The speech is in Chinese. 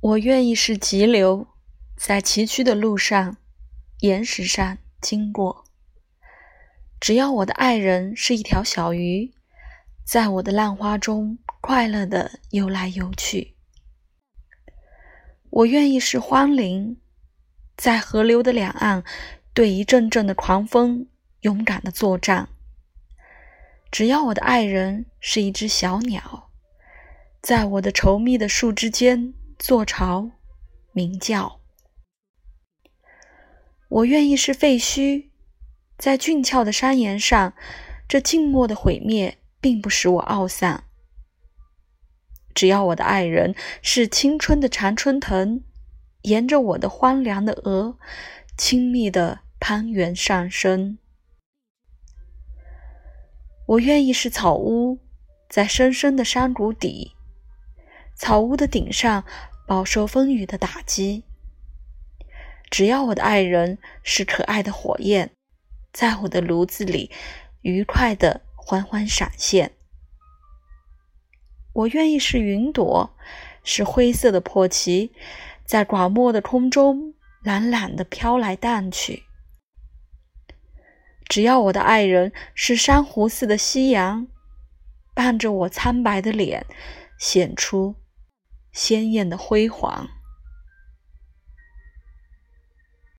我愿意是急流，在崎岖的路上、岩石上经过。只要我的爱人是一条小鱼，在我的浪花中快乐的游来游去。我愿意是荒林，在河流的两岸，对一阵阵的狂风勇敢的作战。只要我的爱人是一只小鸟，在我的稠密的树枝间。做巢，鸣叫。我愿意是废墟，在俊俏的山岩上，这静默的毁灭并不使我懊丧。只要我的爱人是青春的常春藤，沿着我的荒凉的额，亲密的攀援上升。我愿意是草屋，在深深的山谷底。草屋的顶上饱受风雨的打击。只要我的爱人是可爱的火焰，在我的炉子里愉快的缓缓闪现。我愿意是云朵，是灰色的破旗，在广漠的空中懒懒的飘来荡去。只要我的爱人是珊瑚似的夕阳，伴着我苍白的脸，显出。鲜艳的辉煌。